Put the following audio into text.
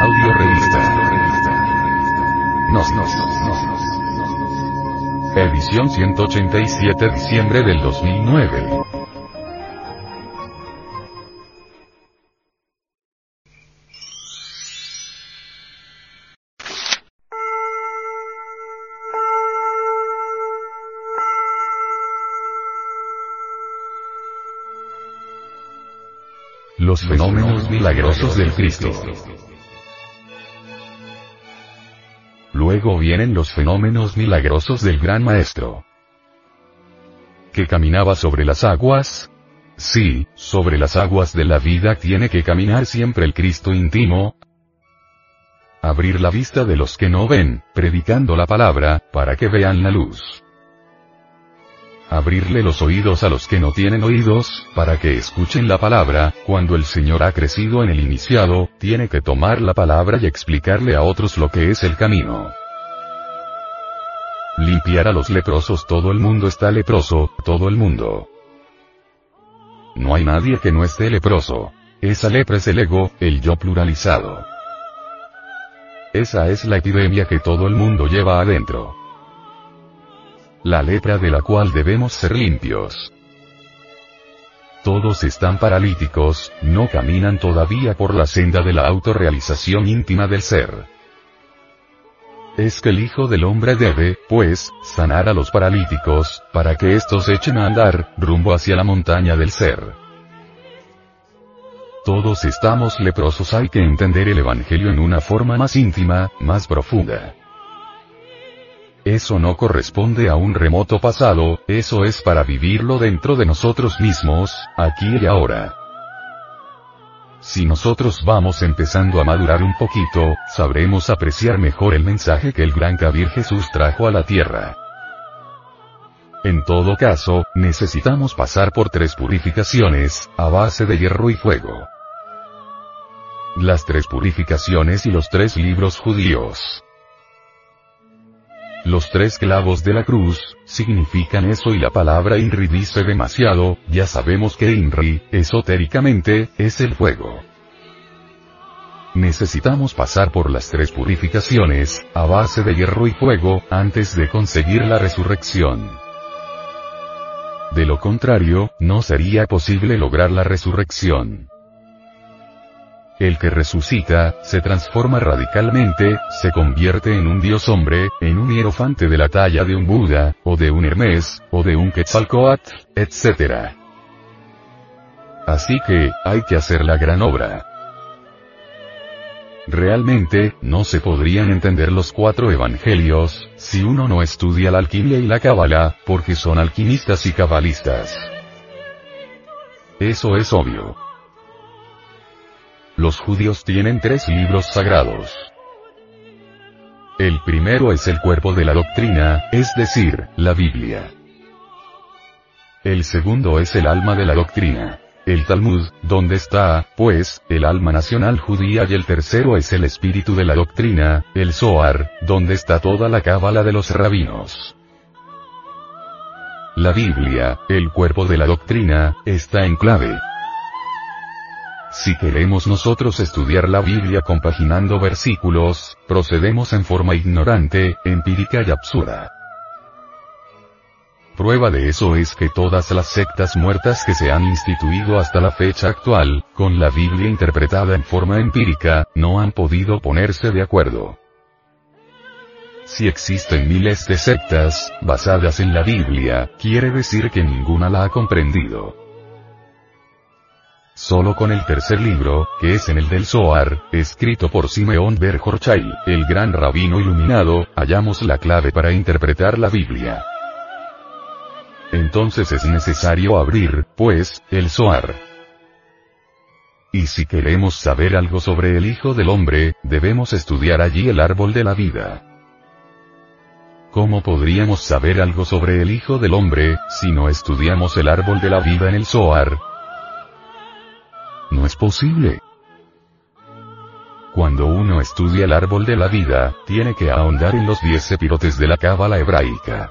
Audio revista. Nos, nos, Edición 187 diciembre del 2009. Los fenómenos milagrosos del Cristo. Luego vienen los fenómenos milagrosos del Gran Maestro. ¿Que caminaba sobre las aguas? Sí, sobre las aguas de la vida tiene que caminar siempre el Cristo íntimo. Abrir la vista de los que no ven, predicando la palabra, para que vean la luz abrirle los oídos a los que no tienen oídos, para que escuchen la palabra, cuando el Señor ha crecido en el iniciado, tiene que tomar la palabra y explicarle a otros lo que es el camino. Limpiar a los leprosos todo el mundo está leproso, todo el mundo. No hay nadie que no esté leproso. Esa lepra es el ego, el yo pluralizado. Esa es la epidemia que todo el mundo lleva adentro la lepra de la cual debemos ser limpios. Todos están paralíticos, no caminan todavía por la senda de la autorrealización íntima del ser. Es que el Hijo del Hombre debe, pues, sanar a los paralíticos, para que éstos echen a andar, rumbo hacia la montaña del ser. Todos estamos leprosos, hay que entender el Evangelio en una forma más íntima, más profunda. Eso no corresponde a un remoto pasado, eso es para vivirlo dentro de nosotros mismos, aquí y ahora. Si nosotros vamos empezando a madurar un poquito, sabremos apreciar mejor el mensaje que el gran Kabir Jesús trajo a la tierra. En todo caso, necesitamos pasar por tres purificaciones, a base de hierro y fuego. Las tres purificaciones y los tres libros judíos. Los tres clavos de la cruz, significan eso y la palabra INRI dice demasiado, ya sabemos que INRI, esotéricamente, es el fuego. Necesitamos pasar por las tres purificaciones, a base de hierro y fuego, antes de conseguir la resurrección. De lo contrario, no sería posible lograr la resurrección. El que resucita, se transforma radicalmente, se convierte en un dios hombre, en un hierofante de la talla de un Buda, o de un Hermes, o de un Quetzalcoatl, etc. Así que, hay que hacer la gran obra. Realmente, no se podrían entender los cuatro evangelios, si uno no estudia la alquimia y la cábala, porque son alquimistas y cabalistas. Eso es obvio. Los judíos tienen tres libros sagrados. El primero es el cuerpo de la doctrina, es decir, la Biblia. El segundo es el alma de la doctrina. El Talmud, donde está, pues, el alma nacional judía y el tercero es el espíritu de la doctrina, el Zohar, donde está toda la cábala de los rabinos. La Biblia, el cuerpo de la doctrina, está en clave. Si queremos nosotros estudiar la Biblia compaginando versículos, procedemos en forma ignorante, empírica y absurda. Prueba de eso es que todas las sectas muertas que se han instituido hasta la fecha actual, con la Biblia interpretada en forma empírica, no han podido ponerse de acuerdo. Si existen miles de sectas, basadas en la Biblia, quiere decir que ninguna la ha comprendido. Solo con el tercer libro, que es en el del Zohar, escrito por Simeón Ber el gran rabino iluminado, hallamos la clave para interpretar la Biblia. Entonces es necesario abrir, pues, el Zohar. Y si queremos saber algo sobre el Hijo del Hombre, debemos estudiar allí el árbol de la vida. ¿Cómo podríamos saber algo sobre el Hijo del Hombre, si no estudiamos el árbol de la vida en el Zohar? Es posible. Cuando uno estudia el árbol de la vida, tiene que ahondar en los diez sepirotes de la cábala hebraica.